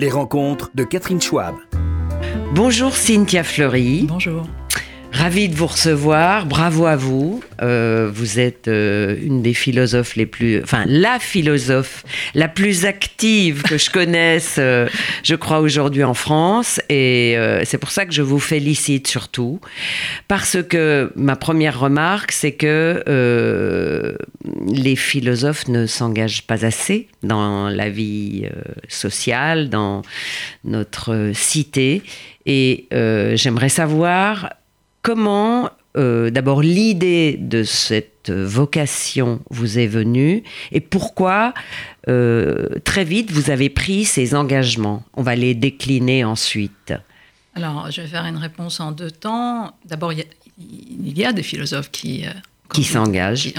Les rencontres de Catherine Schwab. Bonjour Cynthia Fleury. Bonjour. Ravi de vous recevoir, bravo à vous. Euh, vous êtes euh, une des philosophes les plus, enfin la philosophe la plus active que je connaisse, euh, je crois aujourd'hui en France, et c'est pour ça que je vous félicite surtout, parce que ma première remarque, c'est que les philosophes ne s'engagent pas assez dans la vie sociale, dans notre cité, et j'aimerais savoir comment euh, d'abord l'idée de cette vocation vous est venue et pourquoi euh, très vite vous avez pris ces engagements. On va les décliner ensuite. Alors, je vais faire une réponse en deux temps. D'abord, il, y, a des philosophes qui... Euh, qui s'engagent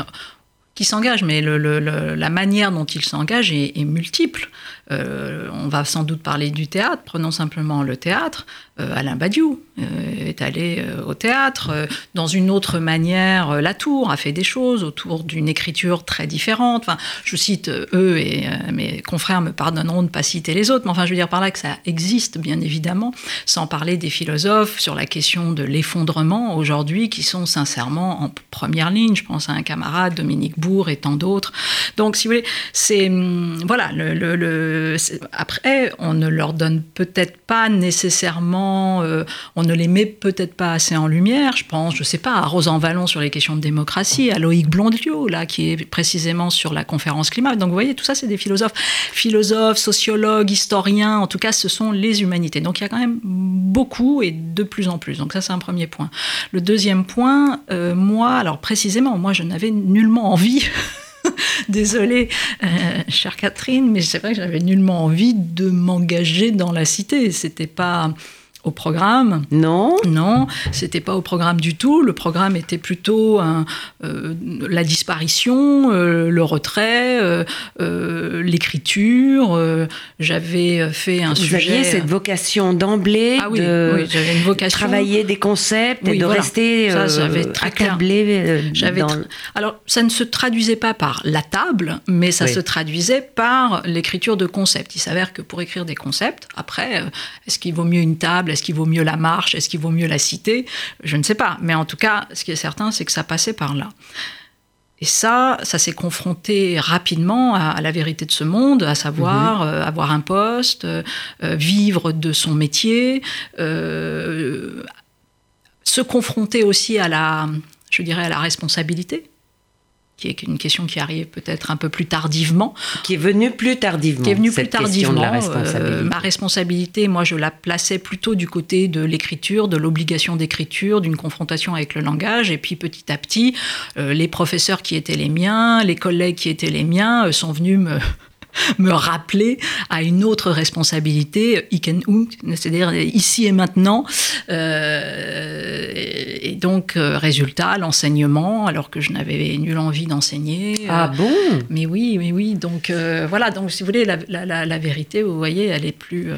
qui s'engagent, mais la manière dont ils s'engagent est, multiple. on va sans doute parler du théâtre, prenons simplement le théâtre. Euh, Alain Badiou euh, est allé euh, au théâtre. Dans une autre manière, Latour a fait des choses autour d'une écriture très différente. Enfin, je cite eux et mes confrères me pardonneront de ne pas citer les autres, mais enfin, je veux dire par là que ça existe, bien évidemment, sans parler des philosophes sur la question de l'effondrement aujourd'hui, qui sont sincèrement en première ligne. Je pense à un camarade, Dominique Bourg et tant d'autres. Donc, si vous voulez, c'est. Hum, voilà, après, on ne leur donne peut-être pas nécessairement euh, on ne les met peut-être pas assez en lumière. Je pense, je sais pas, à Rosan Vallon sur les questions de démocratie, à Loïc Blondiot, là, qui est précisément sur la conférence climat. Donc vous voyez, tout ça, c'est des philosophes, philosophes, sociologues, historiens, en tout cas, ce sont les humanités. Donc il y a quand même beaucoup et de plus en plus. Donc ça, c'est un premier point. Le deuxième point, euh, moi, alors précisément, moi, je n'avais nullement envie Désolée, euh, chère Catherine, mais c'est vrai que j'avais nullement envie de m'engager dans la cité. C'était pas au programme. Non. Non, c'était pas au programme du tout. Le programme était plutôt euh, la disparition, euh, le retrait, euh, l'écriture. j'avais fait un Vous sujet. Vous aviez cette vocation d'emblée ah, oui, de j'avais une vocation. travailler des concepts et de rester ça, très accablé. J'avais Alors, ça ne se traduisait pas par la table, mais ça se traduisait par l'écriture de concepts. Il s'avère que pour écrire des concepts, après, est-ce qu'il vaut mieux une table est-ce qu'il vaut mieux la marche Est-ce qu'il vaut mieux la cité? Je ne sais pas. Mais en tout cas, ce qui est certain, c'est que ça passait par là. Et ça, ça s'est confronté rapidement à, la vérité de ce monde, à savoir mhm. euh, avoir un poste, euh, euh, vivre de son métier, se confronter aussi à la, je dirais, à la responsabilité qui est une question qui arrive peut-être un peu plus tardivement. Qui est venue plus tardivement. Qui est venue plus tardivement. La responsabilité. ma responsabilité, moi, je la plaçais plutôt du côté de l'écriture, de l'obligation d'écriture, d'une confrontation avec le langage. Et puis petit à petit, euh, les professeurs qui étaient les miens, les collègues qui étaient les miens, euh, sont venus me me rappeler à une autre responsabilité, c'est-à-dire ici et maintenant. Euh, et donc, euh, résultat, l'enseignement, alors que je n'avais nulle envie d'enseigner. Ah bon? Mais oui, mais oui. Donc, euh, voilà, donc si vous voulez, la, la, vérité, vous voyez, elle est plus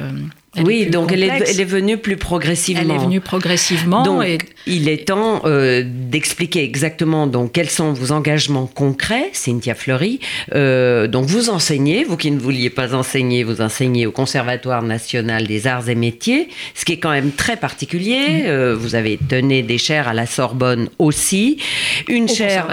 oui, donc elle est, venue plus progressivement. Elle est venue progressivement. Donc, il est temps euh, d'expliquer exactement donc quels sont vos engagements concrets, Cynthia Fleury. Euh, donc vous enseignez, vous qui ne vouliez pas enseigner, vous enseignez au Conservatoire national des arts et métiers, ce qui est quand même très particulier. Mm. Euh, vous avez tenu des chaires à la Sorbonne aussi, une chaire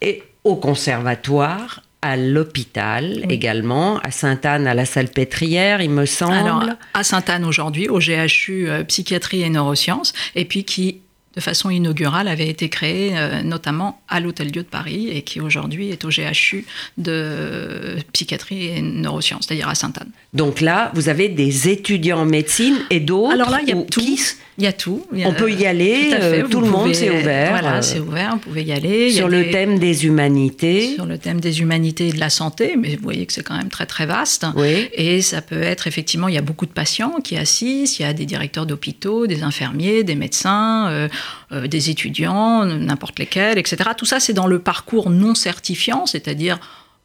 et au conservatoire à l'hôpital également, à Sainte-Anne, à la Salpêtrière, il me semble. Alors, à Sainte-Anne aujourd'hui, au GHU euh, Psychiatrie et Neurosciences, et puis qui de façon inaugurale, avait été créé euh, notamment à l'Hôtel Dieu de Paris et qui aujourd'hui est au GHU de psychiatrie et neurosciences, c'est-à-dire à Sainte-Anne. Donc là, vous avez des étudiants en médecine et d'autres. Alors là, il y a tout. Il y a tout. on peut y aller, tout, euh, tout le monde, c'est ouvert. Voilà, c'est ouvert, vous pouvez y aller. Sur le thème des humanités. Sur le thème des humanités et de la santé, mais vous voyez que c'est quand même très très vaste. Oui. Et ça peut être effectivement, il y a beaucoup de patients qui assistent, il y a des directeurs d'hôpitaux, des infirmiers, des médecins, euh, euh, des étudiants, n'importe lesquels, etc. Tout ça, c'est dans le parcours non certifiant, c'est-à-dire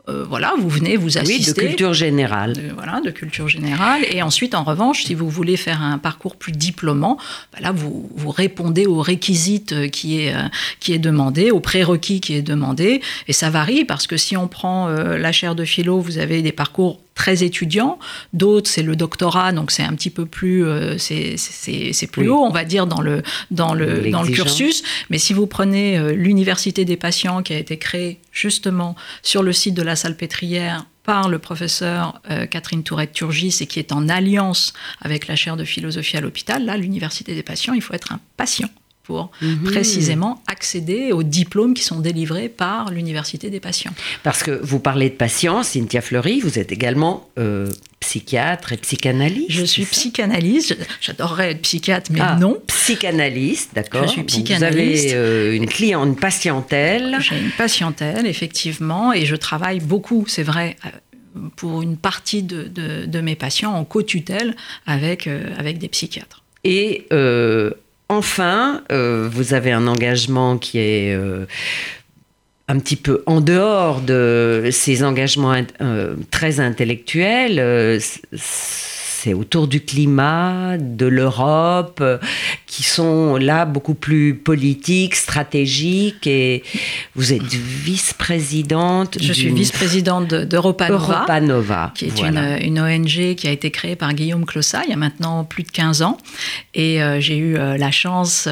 euh, voilà, vous venez, vous assistez. Oui, de culture générale. voilà, de culture générale. Et ensuite, en revanche, si vous voulez faire un parcours plus diplômant, bah vous, vous répondez aux réquisites euh, qui est, euh, qui est demandé, aux prérequis qui est demandé. Et ça varie parce que si on prend la chaire de philo, vous avez des parcours très étudiant. D'autres, c'est le doctorat, donc c'est un petit peu plus, euh, c'est plus haut, on va dire, dans le, dans le, dans le cursus. Mais si vous prenez euh, l'Université des patients qui a été créée justement sur le site de la salle pétrière par le professeur euh, Catherine Tourette-Turgis et qui est en alliance avec la chaire de philosophie à l'hôpital, là, l'Université des patients, il faut être un patient pour mhm. précisément accéder aux diplômes qui sont délivrés par l'Université des patients. Parce que vous parlez de patients, Cynthia Fleury, vous êtes également euh, psychiatre et psychanalyste. Je suis psychanalyste, j'adorerais être psychiatre, mais ah, non. Psychanalyste, d'accord. Je suis psychanalyste. vous avez euh, une cliente, une patientèle. J'ai une patientèle, effectivement, et je travaille beaucoup, c'est vrai euh, pour une partie de, de, mes patients en co-tutelle avec, avec des psychiatres. Et enfin, euh, vous avez un engagement qui est euh, un petit peu en dehors de ces engagements euh, très intellectuels c'est autour du climat, de l'Europe, euh, qui sont là beaucoup plus politiques, stratégiques. Et vous êtes vice-présidente. Je suis vice-présidente d'Europa Nova, Nova, qui est une, ONG qui a été créée par Guillaume Clossat il y a maintenant plus de 15 ans. Et euh, j'ai eu euh, la chance,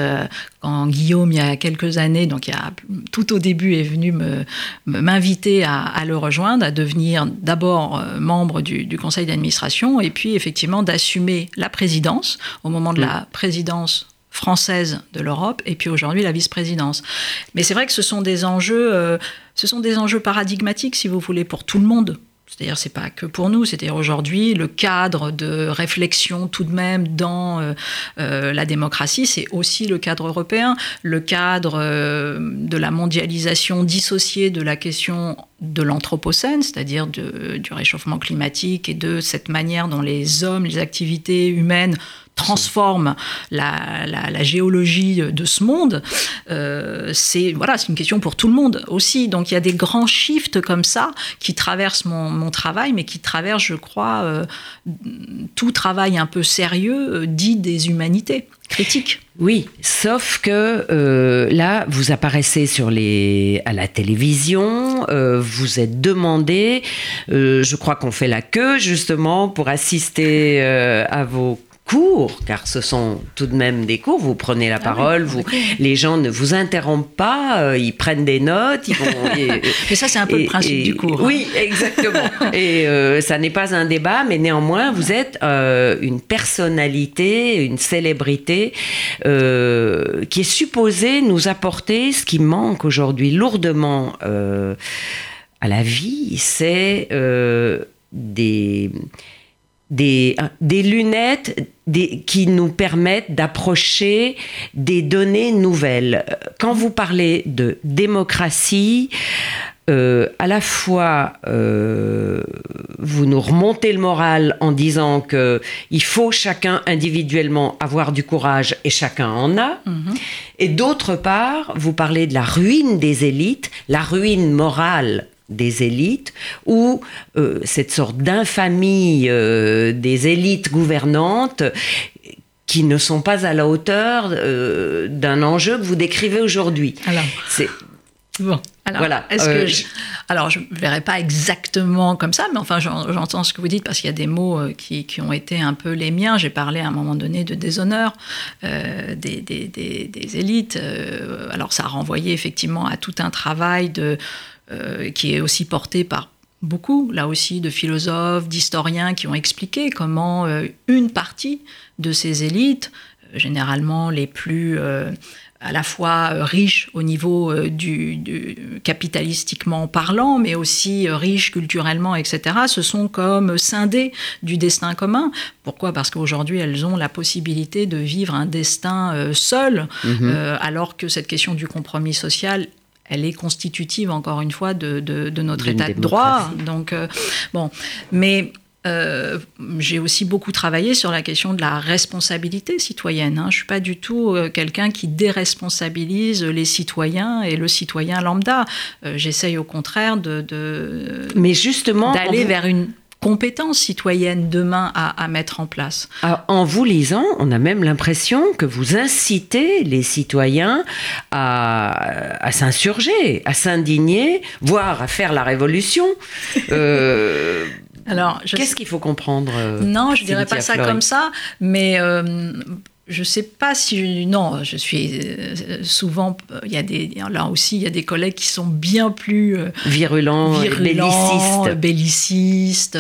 quand Guillaume, il y a quelques années, donc il y a, tout au début, est venu m'inviter à, le rejoindre, à devenir d'abord membre du, du conseil d'administration, et puis effectivement d'assumer la présidence au moment de la présidence française de l'Europe et puis aujourd'hui la vice-présidence. Mais c'est vrai que ce sont des enjeux, euh, ce sont des enjeux paradigmatiques si vous voulez pour tout le monde. C'est-à-dire, c'est pas que pour nous. C'est-à-dire aujourd'hui, le cadre de réflexion tout de même dans euh, euh, la démocratie, c'est aussi le cadre européen, le cadre euh, de la mondialisation dissociée de la question de l'anthropocène, c'est-à-dire du réchauffement climatique et de cette manière dont les hommes, les activités humaines transforme la, la, géologie de ce monde, euh, c'est voilà, une question pour tout le monde aussi. Donc il y a des grands shifts comme ça qui traversent mon, mon travail, mais qui traversent, je crois, euh, tout travail un peu sérieux euh, dit des humanités critiques. Oui, sauf que là, vous apparaissez sur les, à la télévision, vous êtes demandé, je crois qu'on fait la queue justement pour assister à vos cours, car ce sont tout de même des cours, vous prenez la ah parole, vous, les gens ne vous interrompent pas, euh, ils prennent des notes, ils vont... mais ça, c'est un peu le principe du cours. Hein. Oui, exactement. et euh, ça n'est pas un débat, mais néanmoins, vous êtes euh, une personnalité, une célébrité qui est supposée nous apporter ce qui manque aujourd'hui lourdement à la vie, c'est des des, des lunettes des, qui nous permettent d'approcher des données nouvelles. Quand vous parlez de démocratie, euh, à la fois euh, vous nous remontez le moral en disant que il faut chacun individuellement avoir du courage et chacun en a, mhm. et d'autre part vous parlez de la ruine des élites, la ruine morale des élites ou euh, cette sorte d'infamie euh, des élites gouvernantes qui ne sont pas à la hauteur euh, d'un enjeu que vous décrivez aujourd'hui. Alors, c'est bon. Alors, voilà. Est-ce que je... alors je ne verrai pas exactement comme ça, mais enfin j'entends ce que vous dites parce qu'il y a des mots qui, qui, ont été un peu les miens. J'ai parlé à un moment donné de déshonneur des, des, des, des, élites. alors ça a renvoyé effectivement à tout un travail de euh, qui est aussi porté par beaucoup, là aussi, de philosophes, d'historiens qui ont expliqué comment euh, une partie de ces élites, euh, généralement les plus à la fois riches au niveau du, capitalistiquement parlant, mais aussi riches culturellement, etc., se sont comme scindées du destin commun. Pourquoi? Parce qu'aujourd'hui, elles ont la possibilité de vivre un destin seul, mm-hmm. alors que cette question du compromis social elle est constitutive, encore une fois, de, notre état de droit. Donc, euh, bon, mais euh, j'ai aussi beaucoup travaillé sur la question de la responsabilité citoyenne. Hein. Je ne suis pas du tout euh, quelqu'un qui déresponsabilise les citoyens et le citoyen lambda. J'essaye au contraire de, mais justement d'aller vers une compétences citoyennes demain à, mettre en place. Ah, en vous lisant, on a même l'impression que vous incitez les citoyens à, s'insurger, à s'indigner, voire à faire la révolution. Euh, Alors, qu'est-ce qu'il faut comprendre Non, je dirais pas ça comme ça, mais je sais pas si non, je suis souvent il y a des là aussi il y a des collègues qui sont bien plus virulents, bellicistes, bellicistes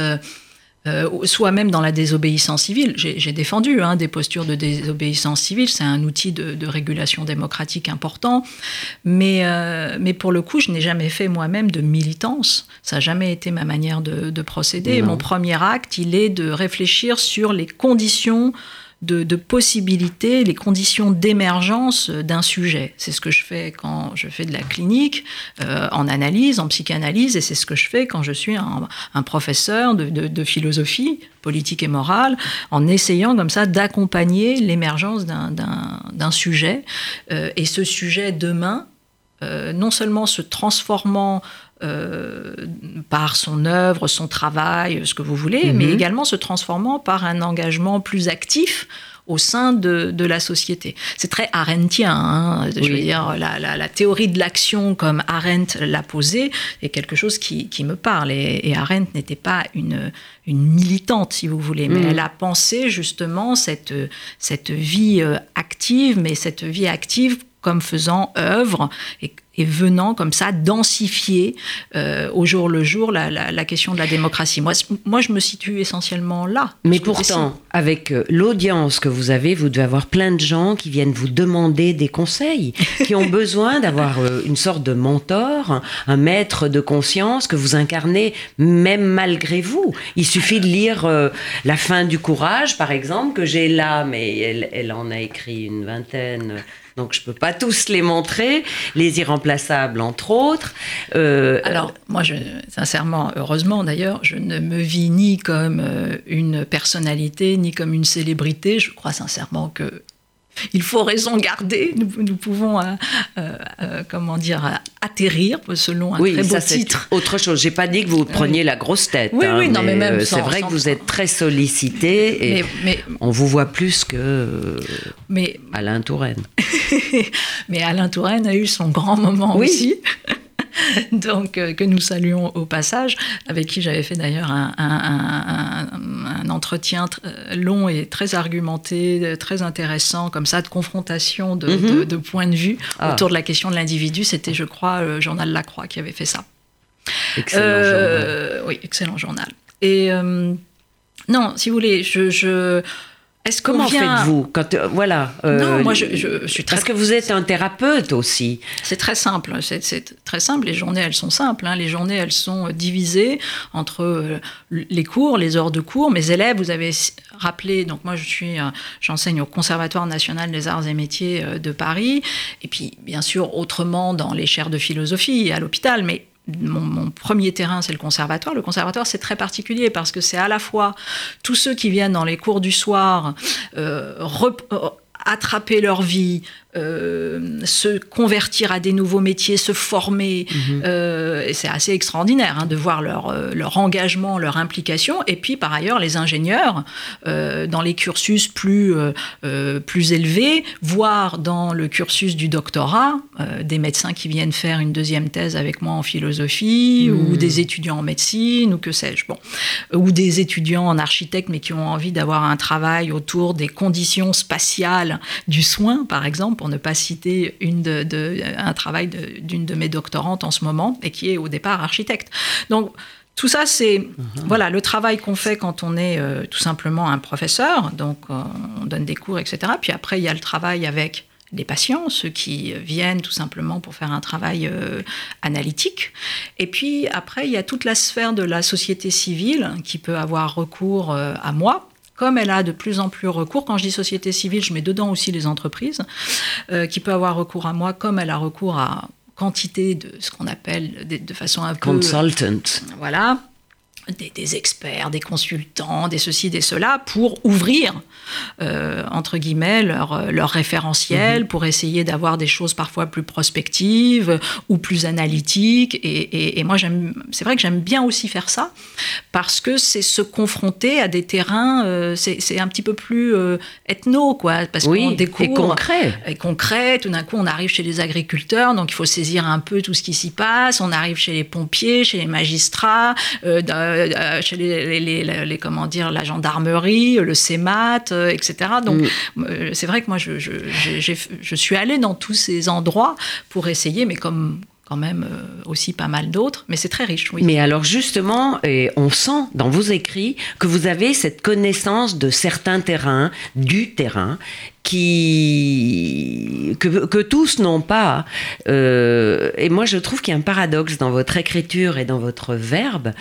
euh, soit même dans la désobéissance civile. J'ai défendu hein, des postures de désobéissance civile, c'est un outil de, régulation démocratique important, mais, euh, mais pour le coup, je n'ai jamais fait moi-même de militance, ça n'a jamais été ma manière de, de procéder. Mon premier acte, il est de réfléchir sur les conditions de, possibilités, les conditions d'émergence d'un sujet. C'est ce que je fais quand je fais de la clinique, euh, en analyse, en psychanalyse, et c'est ce que je fais quand je suis un, professeur de, philosophie politique et morale, en essayant comme ça d'accompagner l'émergence d'un sujet. Euh, et ce sujet, demain, euh, non seulement se transformant euh, par son œuvre, son travail, ce que vous voulez, mais mhm. également se transformant par un engagement plus actif au sein de, la société. C'est très arendtien, hein, je veux dire, la, théorie de l'action comme Arendt l'a posée est quelque chose qui, me parle. Et, Arendt n'était pas une, une militante, si vous voulez, mais mhm. elle a pensé justement cette, cette vie euh, active, mais cette vie active comme faisant œuvre et, venant comme ça densifier euh, au jour le jour la, question de la démocratie. Moi, moi, je me situe essentiellement là. Mais pourtant, avec euh, l'audience que vous avez, vous devez avoir plein de gens qui viennent vous demander des conseils, qui ont besoin d'avoir euh, une sorte de mentor, un maître de conscience que vous incarnez même malgré vous. Il suffit de lire La fin du courage, par exemple, que j'ai là, mais elle, elle en a écrit une vingtaine donc je ne peux pas tous les montrer, les irremplaçables entre autres. Euh, Alors moi, sincèrement, heureusement d'ailleurs, je ne me vis ni comme euh, une personnalité, ni comme une célébrité. Je crois sincèrement que il faut raison garder. Nous, pouvons, euh, euh, euh, comment dire, atterrir selon un très beau ça, titre. Autre chose. J'ai pas dit que vous preniez la grosse tête. Oui, oui, hein, non, mais, même c'est vrai que vous êtes très sollicité et mais, on vous voit plus que mais, Alain Touraine. mais Alain Touraine a eu son grand moment aussi. donc euh, que nous saluons au passage, avec qui j'avais fait d'ailleurs un, entretien euh, long et très argumenté, très intéressant, comme ça, de confrontation de, mhm. points de vue ah. autour de la question de l'individu. C'était, je crois, le journal La Croix qui avait fait ça. Excellent euh, journal. Oui, excellent journal. Et non, si vous voulez, je Comment faites-vous quand euh, voilà euh, Non, moi je, suis très... parce que vous êtes un thérapeute aussi. C'est très simple. C'est très simple. Les journées, elles sont simples. Hein. Les journées, elles sont divisées entre euh, les cours, les heures de cours. Mes élèves, vous avez rappelé. Donc moi, je suis, j'enseigne au Conservatoire national des arts et métiers de Paris. Et puis, bien sûr, autrement dans les chaires de philosophie à l'hôpital. Mais mon, premier terrain, c'est le conservatoire. Le conservatoire, c'est très particulier parce que c'est à la fois tous ceux qui viennent dans les cours du soir euh, euh, attraper leur vie, euh, se convertir à des nouveaux métiers, se former. Mhm. Euh, et c'est assez extraordinaire hein, de voir leur, euh, leur engagement, leur implication. Et puis, par ailleurs, les ingénieurs, dans les cursus plus, plus élevés, voire dans le cursus du doctorat, des médecins qui viennent faire une deuxième thèse avec moi en philosophie, ou mhm. des étudiants en médecine, ou que sais-je. Bon. Ou des étudiants en architecte, mais qui ont envie d'avoir un travail autour des conditions spatiales du soin, par exemple pour ne pas citer une de, un travail d'une de, mes doctorantes en ce moment, et qui est au départ architecte. Donc, tout ça, c'est mhm. voilà le travail qu'on fait quand on est euh, tout simplement un professeur. Donc, euh, on donne des cours, etc. Puis après, il y a le travail avec les patients, ceux qui viennent tout simplement pour faire un travail euh, analytique. Et puis après, il y a toute la sphère de la société civile qui peut avoir recours à moi comme elle a de plus en plus recours, quand je dis société civile, je mets dedans aussi les entreprises, euh, qui peut avoir recours à moi, comme elle a recours à quantité de ce qu'on appelle de, façon un peu... Consultant. Voilà des, experts, des consultants, des ceci, des cela, pour ouvrir, euh, entre guillemets, leur, leur référentiel, mhm. pour essayer d'avoir des choses parfois plus prospectives ou plus analytiques. Et, moi, c'est vrai que j'aime bien aussi faire ça, parce que c'est se confronter à des terrains, euh, c'est un petit peu plus euh, ethno, quoi. Parce qu'on découvre. Et concret. Et concret. Tout d'un coup, on arrive chez les agriculteurs, donc il faut saisir un peu tout ce qui s'y passe. On arrive chez les pompiers, chez les magistrats euh, chez les, les, comment dire, la gendarmerie, le CEMAT, etc. Donc, mm. c'est vrai que moi, je, je, je, suis allée dans tous ces endroits pour essayer, mais comme quand même euh, aussi pas mal d'autres, mais c'est très riche. Oui. Mais alors justement, et on sent dans vos écrits que vous avez cette connaissance de certains terrains, du terrain, qui que, tous n'ont pas. Euh, et moi, je trouve qu'il y a un paradoxe dans votre écriture et dans votre verbe.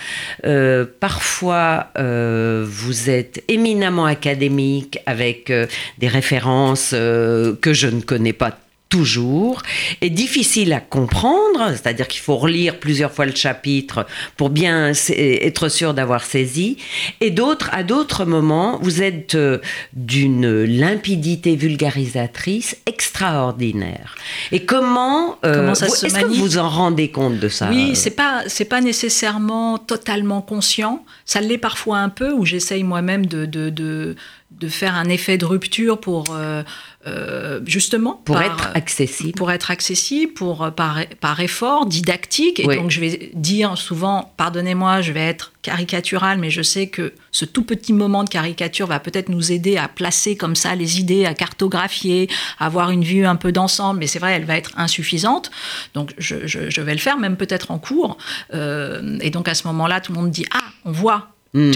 Euh, parfois, vous êtes éminemment académique avec des références que je ne connais pas toujours, est difficile à comprendre, c'est-à-dire qu'il faut relire plusieurs fois le chapitre pour bien être sûr d'avoir saisi, et d'autres, à d'autres moments, vous êtes euh, d'une limpidité vulgarisatrice extraordinaire. Et comment, euh, est-ce que vous en rendez compte de ça Oui, c'est pas c'est pas nécessairement totalement conscient. Ça l'est parfois un peu, où j'essaye moi-même de, de, de, de, faire un effet de rupture pour euh, euh, justement pour être accessible, pour être accessible, pour euh, par, par effort didactique. Et donc je vais dire souvent, pardonnez-moi, je vais être caricatural, mais je sais que ce tout petit moment de caricature va peut-être nous aider à placer comme ça les idées, à cartographier, à avoir une vue un peu d'ensemble. Mais c'est vrai, elle va être insuffisante. Donc je, je, vais le faire, même peut-être en cours. Euh, et donc à ce moment-là, tout le monde dit ah, on voit Mm.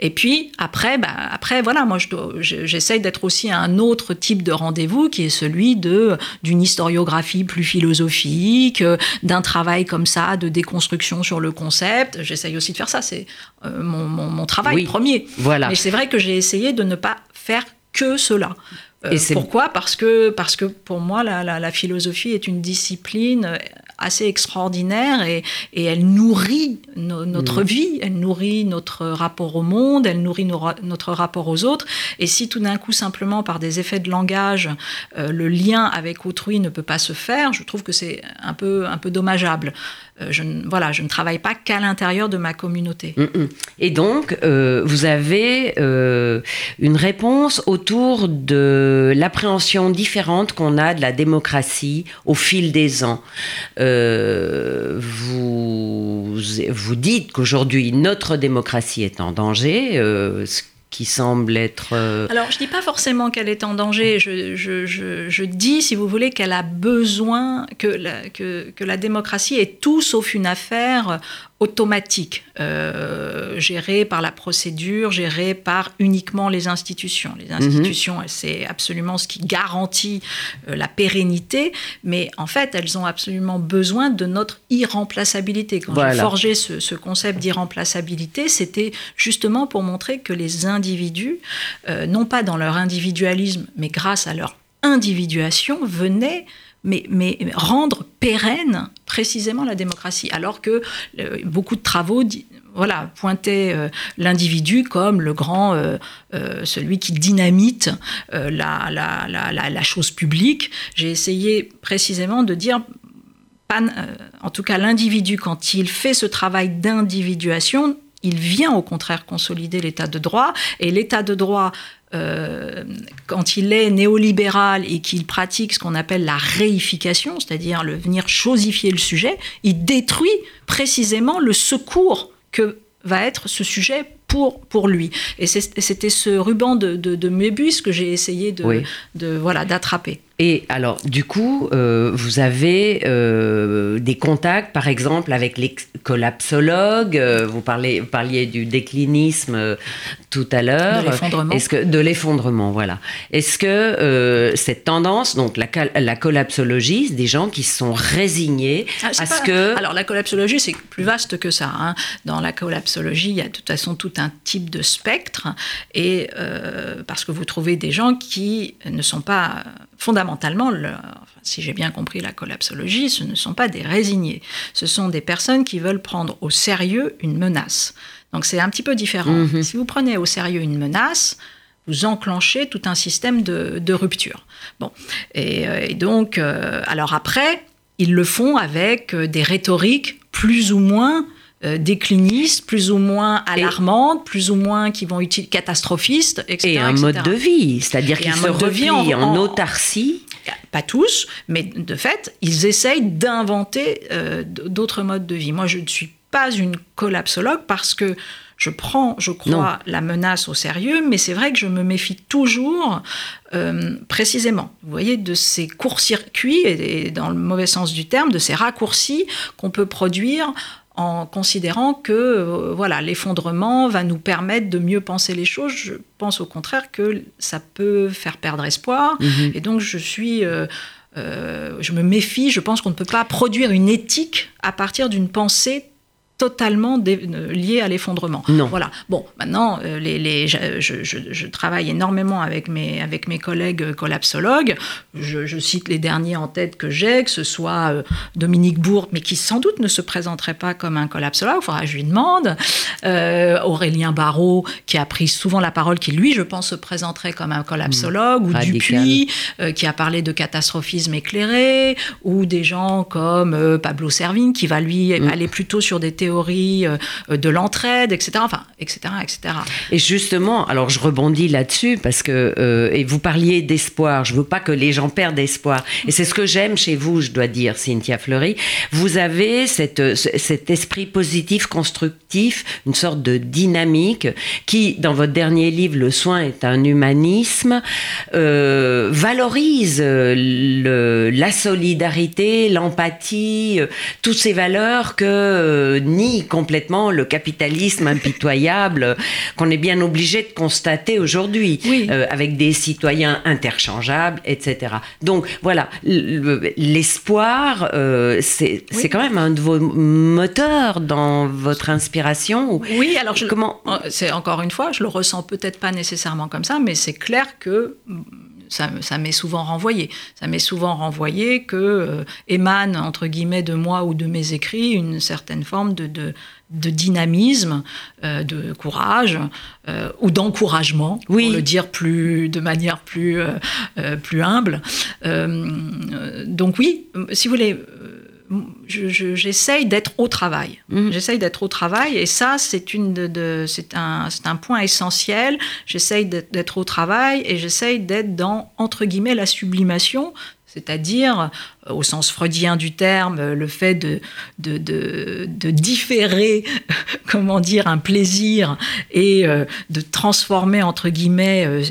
Et puis après, bah, après voilà, moi j'essaye d'être aussi à un autre type de rendez-vous qui est celui de d'une historiographie plus philosophique, d'un travail comme ça de déconstruction sur le concept. J'essaye aussi de faire ça, c'est euh, mon, mon, travail premier. Voilà. Mais c'est vrai que j'ai essayé de ne pas faire que cela. Euh, et pourquoi? Parce que, parce que pour moi, la, la, philosophie est une discipline assez extraordinaire et, et elle nourrit notre mm. vie, elle nourrit notre rapport au monde, elle nourrit notre rapport aux autres. Et si tout d'un coup, simplement par des effets de langage, euh, le lien avec autrui ne peut pas se faire, je trouve que c'est un peu, un peu dommageable. Euh, je, voilà, je ne travaille pas qu'à l'intérieur de ma communauté. Mm, mm. Et donc, euh, vous avez une réponse autour de l'appréhension différente qu'on a de la démocratie au fil des ans. Vous, vous dites qu'aujourd'hui, notre démocratie est en danger, ce qui semble être... Alors, je ne dis pas forcément qu'elle est en danger, je, dis, si vous voulez, qu'elle a besoin, que la démocratie est tout sauf une affaire automatique, euh, gérée par la procédure, gérée par uniquement les institutions. Les institutions, mhm. c'est absolument ce qui garantit euh, la pérennité, mais en fait, elles ont absolument besoin de notre irremplaçabilité. Quand j'ai forgé ce, concept d'irremplaçabilité, c'était justement pour montrer que les individus, euh, non pas dans leur individualisme, mais grâce à leur individuation, venaient mais, rendre pérenne précisément la démocratie, alors que euh, beaucoup de travaux voilà, pointaient euh, l'individu comme le grand, euh, celui qui dynamite la, chose publique. J'ai essayé précisément de dire, en tout cas l'individu, quand il fait ce travail d'individuation, il vient au contraire consolider l'état de droit, et l'état de droit euh, quand il est néolibéral et qu'il pratique ce qu'on appelle la réification, c'est-à-dire le venir chosifier le sujet, il détruit précisément le secours que va être ce sujet pour, pour lui. Et c'était ce ruban de, de, de Mébius que j'ai essayé de, de voilà d'attraper. Et alors, du coup, euh, vous avez euh, des contacts, par exemple, avec les collapsologues. Euh, vous, parlez, parliez du déclinisme tout à l'heure. De l'effondrement. Est-ce que de l'effondrement, voilà. Est-ce que cette tendance, donc la, la collapsologie, des gens qui se sont résignés ah, à ce que. Alors, la collapsologie, c'est plus vaste que ça. Hein. Dans la collapsologie, il y a de toute façon tout un type de spectre, et parce que vous trouvez des gens qui ne sont pas fondamentalement, si j'ai bien compris la collapsologie, ce ne sont pas des résignés. Ce sont des personnes qui veulent prendre au sérieux une menace. Donc c'est un petit peu différent. Mhm. Si vous prenez au sérieux une menace, vous enclenchez tout un système de, rupture. Bon, et, euh, donc, euh, alors après, ils le font avec euh, des rhétoriques plus ou moins déclinistes, plus ou moins alarmantes, plus ou moins qui vont utiliser catastrophistes, etc. Et un mode de vie, c'est-à-dire qu'ils se replient en, en, autarcie. Pas tous, mais de fait, ils essayent d'inventer d'autres modes de vie. Moi, je ne suis pas une collapsologue parce que je prends, je crois, la menace au sérieux, mais c'est vrai que je me méfie toujours, euh, précisément, vous voyez, de ces courts-circuits, et, dans le mauvais sens du terme, de ces raccourcis qu'on peut produire en considérant que euh, voilà l'effondrement va nous permettre de mieux penser les choses. Je pense au contraire que ça peut faire perdre espoir, mhm. et donc je suis euh, je me méfie, je pense qu'on ne peut pas produire une éthique à partir d'une pensée totalement euh, lié à l'effondrement. Voilà. Bon, maintenant, euh, les, les, je, je, je, travaille énormément avec mes, avec mes collègues euh, collapsologues. Je, cite les derniers en tête que j'ai, que ce soit Dominique Bourg, mais qui sans doute ne se présenterait pas comme un collapsologue, il faudra que je lui demande. Aurélien Barrault, qui a pris souvent la parole, qui lui, je pense, se présenterait comme un collapsologue, ou Dupuis, qui a parlé de catastrophisme éclairé, ou des gens comme Pablo Servigne, qui va lui mm. aller plutôt sur des théories théorie euh, de l'entraide, etc. Enfin, etc., etc. Et justement, alors je rebondis là-dessus parce que euh, et vous parliez d'espoir. Je veux pas que les gens perdent espoir. Et c'est ce que j'aime chez vous, je dois dire, Cynthia Fleury. Vous avez cet esprit positif, constructif, une sorte de dynamique qui, dans votre dernier livre, Le soin est un humanisme, euh, valorise la solidarité, l'empathie, toutes ces valeurs que nie complètement le capitalisme impitoyable qu'on est bien obligé de constater aujourd'hui, euh, avec des citoyens interchangeables, etc. Donc voilà, l'espoir, euh, c'est quand même un de vos moteurs dans votre inspiration. Oui, alors je, comment euh, C'est encore une fois, je le ressens peut-être pas nécessairement comme ça, mais c'est clair que ça, m'est souvent renvoyé. Ça m'est souvent renvoyé que euh, émane, entre guillemets, de moi ou de mes écrits une certaine forme de, de, dynamisme, euh, de courage euh, ou d'encouragement, pour le dire plus, de manière plus, plus humble. donc oui, si vous voulez j'essaye d'être au travail. Mmh. J'essaye d'être au travail et ça, c'est de, un, un, point essentiel. J'essaye d'être au travail et j'essaye d'être dans, entre guillemets, la sublimation, c'est-à-dire, euh, au sens freudien du terme, le fait de, de, de, différer, comment dire, un plaisir et euh, de transformer, entre guillemets, euh,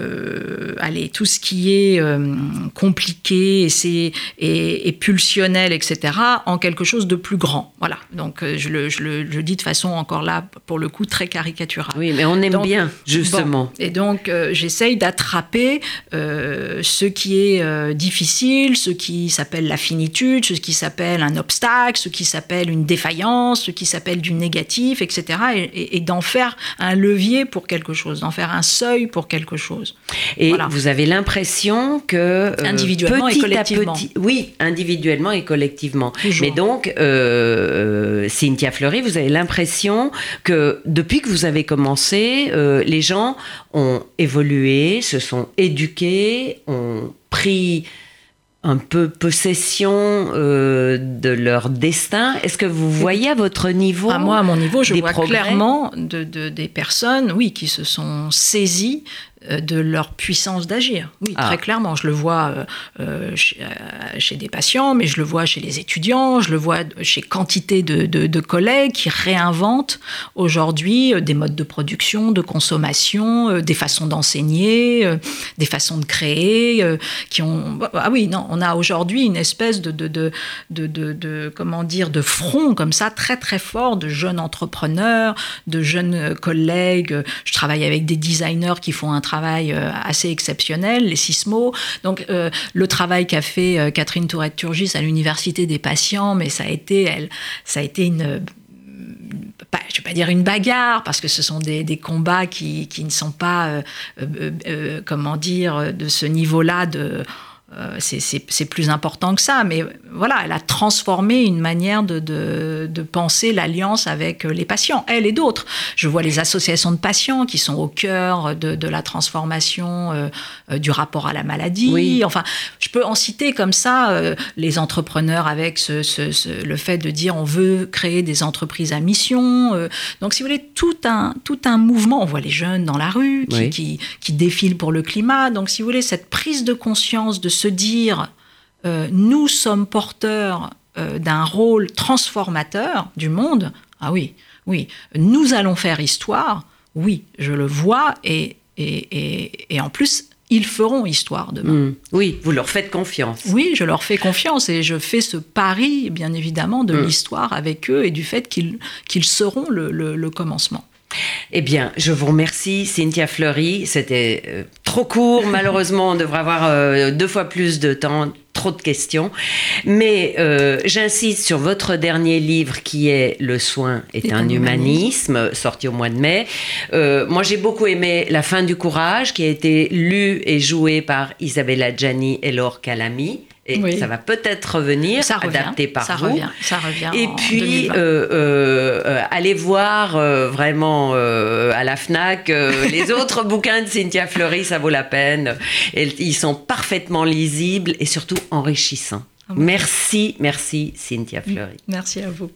euh, allez, tout ce qui est euh, compliqué et, et, et, pulsionnel, etc., en quelque chose de plus grand. Voilà. Donc, euh, je le, je, le, je, dis de façon encore là, pour le coup, très caricaturale. Oui, mais on aime bien, justement. et donc, j'essaye d'attraper ce qui est difficile, ce qui s'appelle la finitude, ce qui s'appelle un obstacle, ce qui s'appelle une défaillance, ce qui s'appelle du négatif, etc., et, et d'en faire un levier pour quelque chose, d'en faire un seuil pour quelque chose. Et vous avez l'impression que euh, individuellement et collectivement. petit, oui, individuellement et collectivement. Mais donc, euh, euh, Cynthia Fleury, vous avez l'impression que depuis que vous avez commencé, les gens ont évolué, se sont éduqués, ont pris un peu possession de leur destin. Est-ce que vous voyez à votre niveau à Moi, à mon niveau, je vois clairement de, des personnes, oui, qui se sont saisies euh, de leur puissance d'agir. Oui, ah. très clairement. Je le vois euh, euh, chez, des patients, mais je le vois chez les étudiants, je le vois chez quantité de, collègues qui réinventent aujourd'hui des modes de production, de consommation, des façons d'enseigner, des façons de créer, qui ont... Ah oui, non, on a aujourd'hui une espèce de, de, de, comment dire, de front comme ça, très très fort, de jeunes entrepreneurs, de jeunes collègues. Je travaille avec des designers qui font un travail euh, assez exceptionnel, les sismos. Donc euh, le travail qu'a fait euh, Catherine Tourette-Turgis à l'université des patients, mais ça a été, elle, ça a été une je vais pas dire une bagarre, parce que ce sont des, combats qui, qui, ne sont pas, comment dire, de ce niveau-là c'est plus important que ça, mais voilà, elle a transformé une manière de, de, penser l'alliance avec les patients, elle et d'autres. Je vois les associations de patients qui sont au cœur de, de la transformation euh, euh, du rapport à la maladie. Enfin, je peux en citer comme ça les entrepreneurs avec ce, ce, le fait de dire on veut créer des entreprises à mission. donc, si vous voulez, tout un, tout un mouvement. On voit les jeunes dans la rue qui, qui, qui défilent pour le climat. Donc, si vous voulez, cette prise de conscience de se dire euh, nous sommes porteurs d'un rôle transformateur du monde, ah oui, oui, nous allons faire histoire, oui, je le vois, et, et, et, en plus, ils feront histoire demain. Hmm. Oui, vous leur faites confiance. Oui, je leur fais confiance et je fais ce pari, bien évidemment, de hmm. l'histoire avec eux et du fait qu'ils seront le commencement. Eh bien, je vous remercie, Cynthia Fleury. C'était euh, trop court, malheureusement, on devrait avoir euh, deux fois plus de temps, trop de questions. Mais euh, j'insiste sur votre dernier livre qui est Le soin est, un, humanisme, sorti au mois de mai. moi, j'ai beaucoup aimé La fin du courage, qui a été lu et joué par Isabella Gianni et Laure Calami. Et ça va peut-être revenir, ça adapté par ça vous. Revient, ça revient. Et puis, euh, euh, euh, allez voir vraiment à la FNAC les autres bouquins de Cynthia Fleury, ça vaut la peine. Et, ils sont parfaitement lisibles et surtout enrichissants. Merci, merci Cynthia Fleury. Merci à vous.